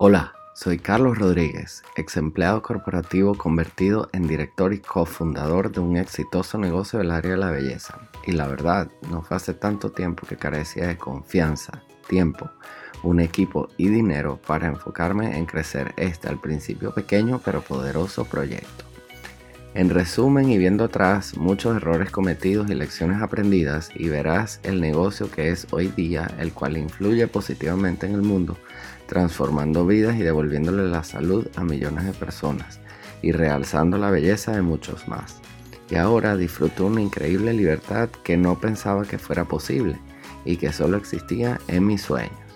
Hola, soy Carlos Rodríguez, ex empleado corporativo convertido en director y cofundador de un exitoso negocio del área de la belleza. Y la verdad, no fue hace tanto tiempo que carecía de confianza, tiempo, un equipo y dinero para enfocarme en crecer este al principio pequeño pero poderoso proyecto. En resumen y viendo atrás muchos errores cometidos y lecciones aprendidas y verás el negocio que es hoy día, el cual influye positivamente en el mundo transformando vidas y devolviéndole la salud a millones de personas y realzando la belleza de muchos más. Y ahora disfruto una increíble libertad que no pensaba que fuera posible y que solo existía en mis sueños.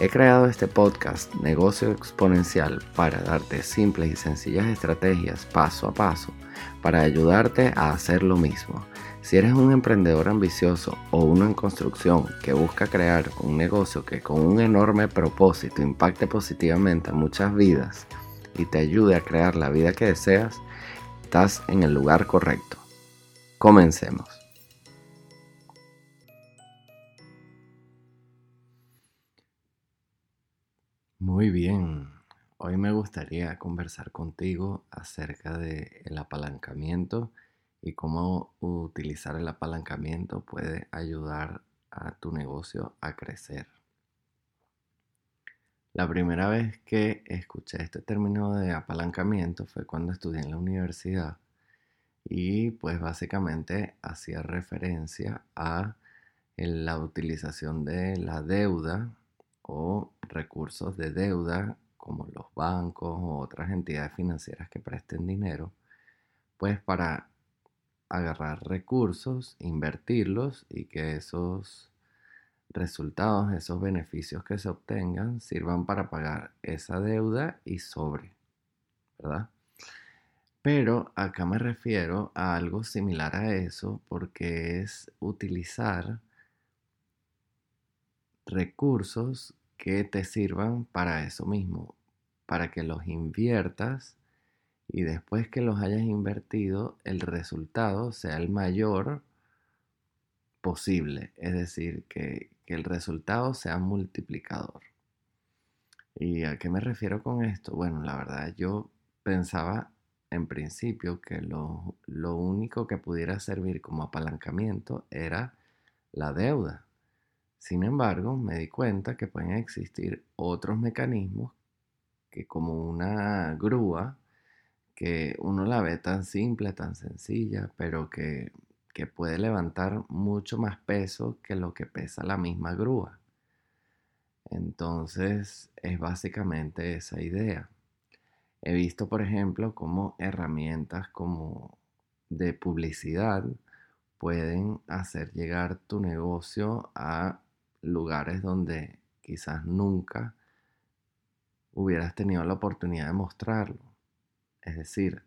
He creado este podcast Negocio Exponencial para darte simples y sencillas estrategias paso a paso para ayudarte a hacer lo mismo si eres un emprendedor ambicioso o uno en construcción que busca crear un negocio que con un enorme propósito impacte positivamente a muchas vidas y te ayude a crear la vida que deseas, estás en el lugar correcto. Comencemos. Muy bien, hoy me gustaría conversar contigo acerca del apalancamiento y cómo utilizar el apalancamiento puede ayudar a tu negocio a crecer. La primera vez que escuché este término de apalancamiento fue cuando estudié en la universidad y pues básicamente hacía referencia a la utilización de la deuda o recursos de deuda como los bancos o otras entidades financieras que presten dinero pues para agarrar recursos, invertirlos y que esos resultados, esos beneficios que se obtengan sirvan para pagar esa deuda y sobre, ¿verdad? Pero acá me refiero a algo similar a eso porque es utilizar recursos que te sirvan para eso mismo, para que los inviertas y después que los hayas invertido, el resultado sea el mayor posible. Es decir, que, el resultado sea multiplicador. ¿Y a qué me refiero con esto? Bueno, la verdad yo pensaba en principio que lo, lo único que pudiera servir como apalancamiento era la deuda. Sin embargo, me di cuenta que pueden existir otros mecanismos que como una grúa que uno la ve tan simple, tan sencilla, pero que, puede levantar mucho más peso que lo que pesa la misma grúa. Entonces es básicamente esa idea. He visto, por ejemplo, cómo herramientas como de publicidad pueden hacer llegar tu negocio a lugares donde quizás nunca hubieras tenido la oportunidad de mostrarlo. Es decir,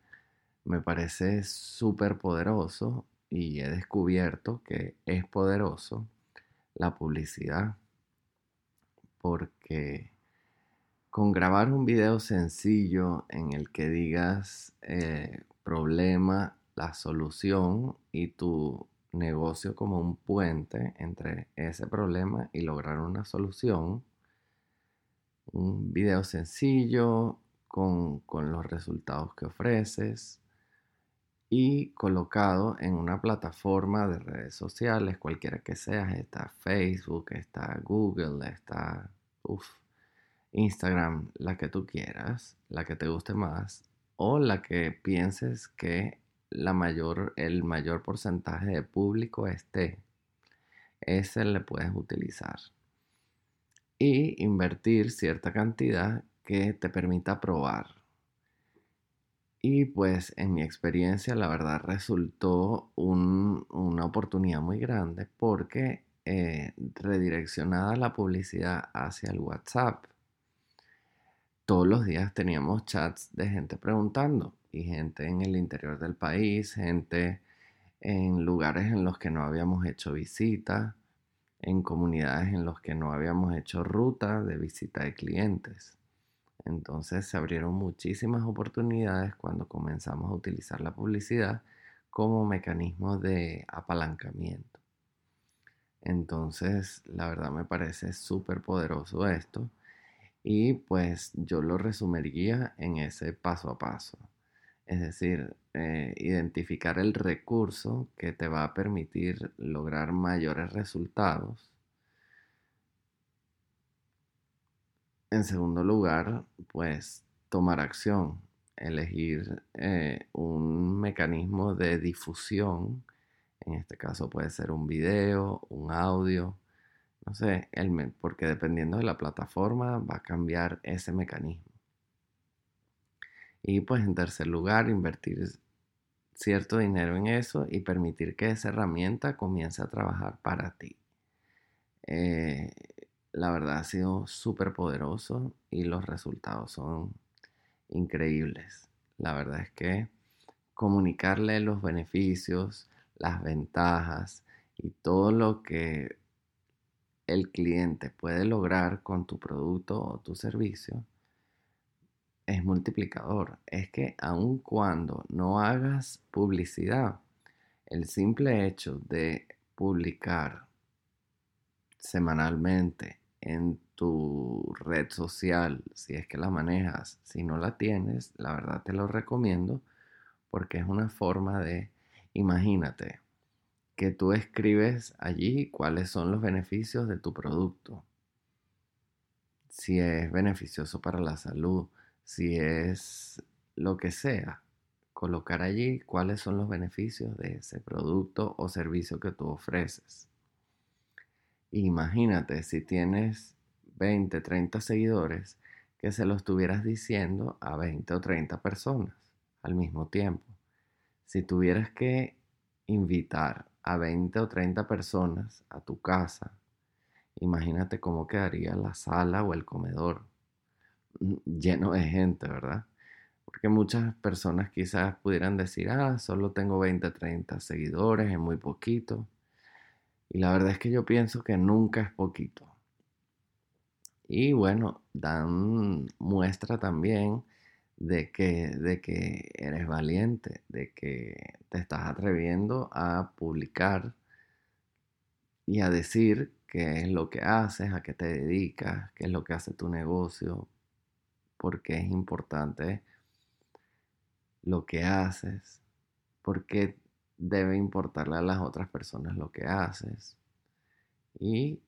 me parece súper poderoso y he descubierto que es poderoso la publicidad porque con grabar un video sencillo en el que digas eh, problema, la solución y tu negocio como un puente entre ese problema y lograr una solución, un video sencillo, con, los resultados que ofreces y colocado en una plataforma de redes sociales, cualquiera que sea, está Facebook, está Google, está Instagram, la que tú quieras, la que te guste más, o la que pienses que la mayor, el mayor porcentaje de público esté. Ese le puedes utilizar. Y invertir cierta cantidad que te permita probar. Y pues en mi experiencia la verdad resultó una oportunidad muy grande porque eh, redireccionada la publicidad hacia el WhatsApp. Todos los días teníamos chats de gente preguntando y gente en el interior del país, gente en lugares en los que no habíamos hecho visita, en comunidades en los que no habíamos hecho ruta de visita de clientes. Entonces se abrieron muchísimas oportunidades cuando comenzamos a utilizar la publicidad como mecanismo de apalancamiento. Entonces, la verdad me parece súper poderoso esto. Y pues yo lo resumiría en ese paso a paso. Es decir, eh, identificar el recurso que te va a permitir lograr mayores resultados. En segundo lugar, pues tomar acción, elegir eh, un mecanismo de difusión. En este caso puede ser un video, un audio, no sé, el, porque dependiendo de la plataforma va a cambiar ese mecanismo. Y pues en tercer lugar, invertir cierto dinero en eso y permitir que esa herramienta comience a trabajar para ti. Eh, la verdad ha sido súper poderoso y los resultados son increíbles. La verdad es que comunicarle los beneficios, las ventajas y todo lo que el cliente puede lograr con tu producto o tu servicio es multiplicador. Es que aun cuando no hagas publicidad, el simple hecho de publicar semanalmente en tu red social, si es que la manejas, si no la tienes, la verdad te lo recomiendo porque es una forma de, imagínate, que tú escribes allí cuáles son los beneficios de tu producto. Si es beneficioso para la salud, si es lo que sea, colocar allí cuáles son los beneficios de ese producto o servicio que tú ofreces. Imagínate si tienes 20, 30 seguidores que se lo estuvieras diciendo a 20 o 30 personas al mismo tiempo. Si tuvieras que invitar a 20 o 30 personas a tu casa, imagínate cómo quedaría la sala o el comedor mm, lleno de gente, ¿verdad? Porque muchas personas quizás pudieran decir, ah, solo tengo 20, 30 seguidores, es muy poquito. Y la verdad es que yo pienso que nunca es poquito. Y bueno, dan muestra también de que, de que eres valiente, de que te estás atreviendo a publicar y a decir qué es lo que haces, a qué te dedicas, qué es lo que hace tu negocio, porque es importante lo que haces, porque debe importarle a las otras personas lo que haces. Y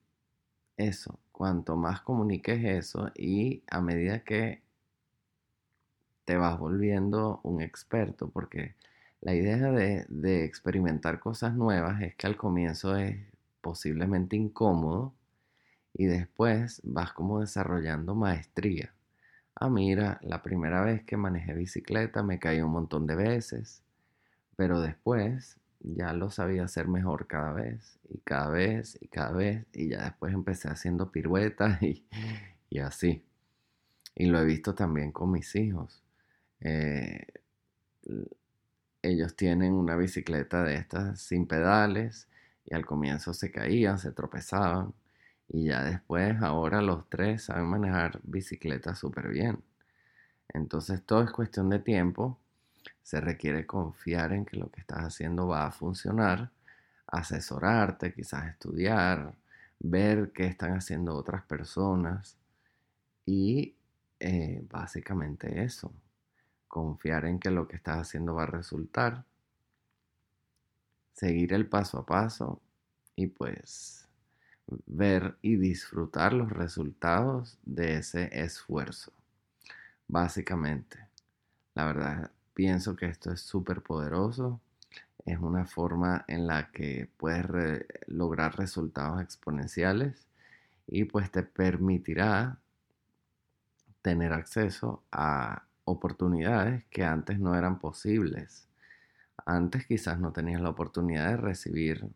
eso, cuanto más comuniques eso y a medida que te vas volviendo un experto, porque la idea de, experimentar cosas nuevas es que al comienzo es posiblemente incómodo y después vas como desarrollando maestría. Ah, mira, la primera vez que manejé bicicleta me caí un montón de veces pero después ya lo sabía hacer mejor cada vez y cada vez y cada vez y ya después empecé haciendo piruetas y, así. Y lo he visto también con mis hijos. Eh, ellos tienen una bicicleta de estas sin pedales y al comienzo se caían, se tropezaban y ya después ahora los tres saben manejar bicicletas súper bien. Entonces todo es cuestión de tiempo se requiere confiar en que lo que estás haciendo va a funcionar, asesorarte, quizás estudiar, ver qué están haciendo otras personas y eh, básicamente eso, confiar en que lo que estás haciendo va a resultar, seguir el paso a paso y pues ver y disfrutar los resultados de ese esfuerzo. Básicamente, la verdad Pienso que esto es súper poderoso. Es una forma en la que puedes lograr resultados exponenciales y pues te permitirá tener acceso a oportunidades que antes no eran posibles. Antes quizás no tenías la oportunidad de recibir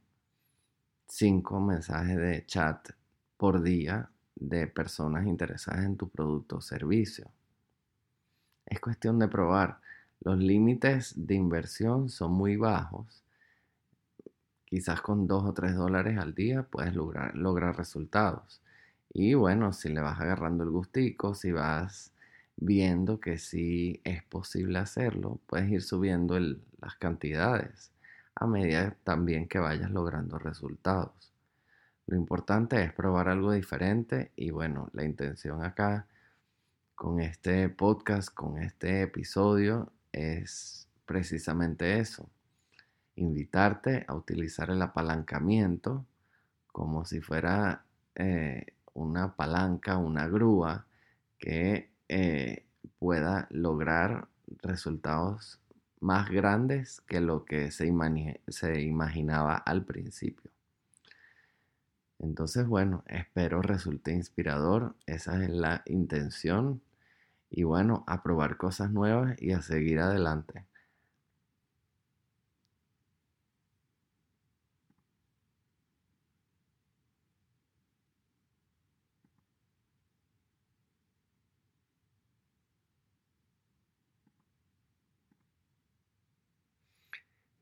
cinco mensajes de chat por día de personas interesadas en tu producto o servicio. Es cuestión de probar. Los límites de inversión son muy bajos. Quizás con 2 o 3 dólares al día puedes lograr, lograr resultados. Y bueno, si le vas agarrando el gustico, si vas viendo que sí es posible hacerlo, puedes ir subiendo las cantidades a medida también que vayas logrando resultados. Lo importante es probar algo diferente y bueno, la intención acá con este podcast, con este episodio, es precisamente eso. Invitarte a utilizar el apalancamiento como si fuera eh, una palanca, una grúa que eh, pueda lograr resultados más grandes que lo que se, se imaginaba al principio. Entonces, bueno, espero resulte inspirador. Esa es la intención. Y bueno, a probar cosas nuevas y a seguir adelante.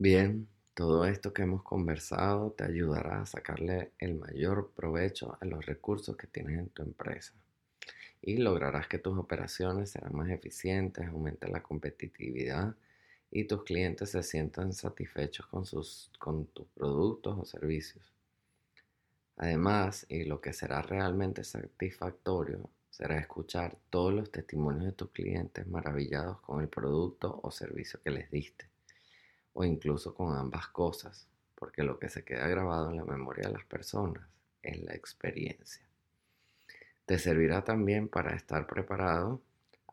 Bien, todo esto que hemos conversado te ayudará a sacarle el mayor provecho a los recursos que tienes en tu empresa y lograrás que tus operaciones sean más eficientes, aumente la competitividad y tus clientes se sientan satisfechos con, sus, con tus productos o servicios. Además, y lo que será realmente satisfactorio, será escuchar todos los testimonios de tus clientes maravillados con el producto o servicio que les diste o incluso con ambas cosas, porque lo que se queda grabado en la memoria de las personas es la experiencia. Te servirá también para estar preparado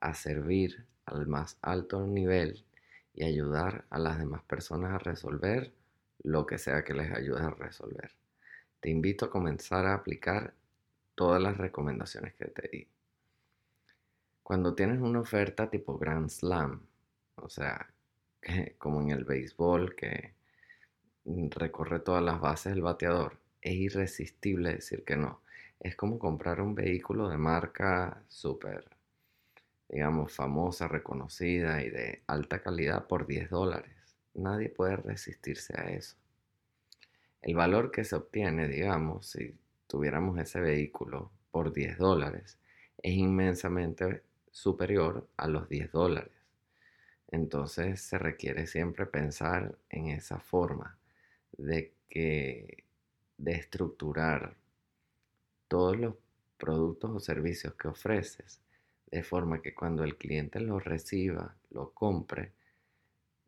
a servir al más alto nivel y ayudar a las demás personas a resolver lo que sea que les ayude a resolver. Te invito a comenzar a aplicar todas las recomendaciones que te di. Cuando tienes una oferta tipo Grand Slam, o sea, como en el béisbol, que recorre todas las bases del bateador, es irresistible decir que no. Es como comprar un vehículo de marca súper, digamos, famosa, reconocida y de alta calidad por 10 dólares. Nadie puede resistirse a eso. El valor que se obtiene, digamos, si tuviéramos ese vehículo por 10 dólares, es inmensamente superior a los 10 dólares. Entonces se requiere siempre pensar en esa forma de que de estructurar todos los productos o servicios que ofreces de forma que cuando el cliente lo reciba, lo compre,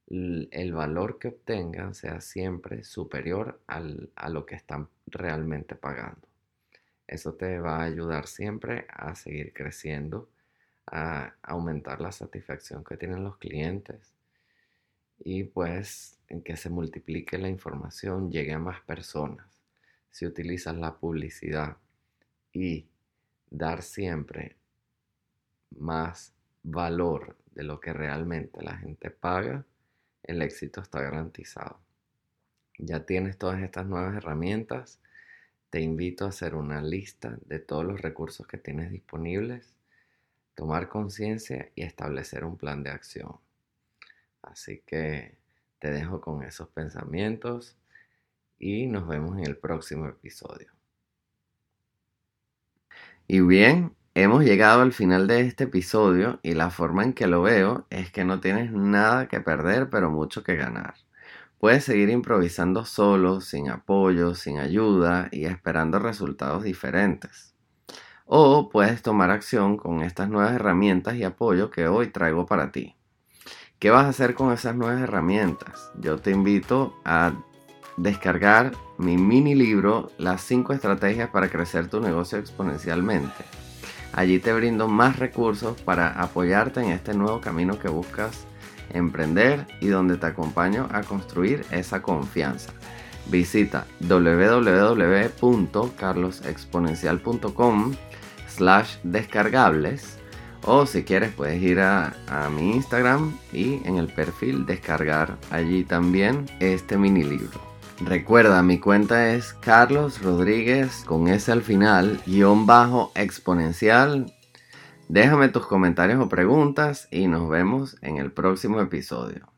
el valor que obtengan sea siempre superior a lo que están realmente pagando. Eso te va a ayudar siempre a seguir creciendo a aumentar la satisfacción que tienen los clientes y pues en que se multiplique la información, llegue a más personas. Si utilizas la publicidad y dar siempre más valor de lo que realmente la gente paga, el éxito está garantizado. Ya tienes todas estas nuevas herramientas. Te invito a hacer una lista de todos los recursos que tienes disponibles tomar conciencia y establecer un plan de acción. Así que te dejo con esos pensamientos y nos vemos en el próximo episodio. Y bien, hemos llegado al final de este episodio y la forma en que lo veo es que no tienes nada que perder pero mucho que ganar. Puedes seguir improvisando solo, sin apoyo, sin ayuda y esperando resultados diferentes. O puedes tomar acción con estas nuevas herramientas y apoyo que hoy traigo para ti. ¿Qué vas a hacer con esas nuevas herramientas? Yo te invito a descargar mi mini libro Las 5 estrategias para crecer tu negocio exponencialmente. Allí te brindo más recursos para apoyarte en este nuevo camino que buscas emprender y donde te acompaño a construir esa confianza. Visita www.carlosexponencial.com slash descargables. O si quieres puedes ir a, a, mi Instagram y en el perfil descargar allí también este mini libro. Recuerda, mi cuenta es Carlos Rodríguez con S al final, guion bajo exponencial. Déjame tus comentarios o preguntas y nos vemos en el próximo episodio.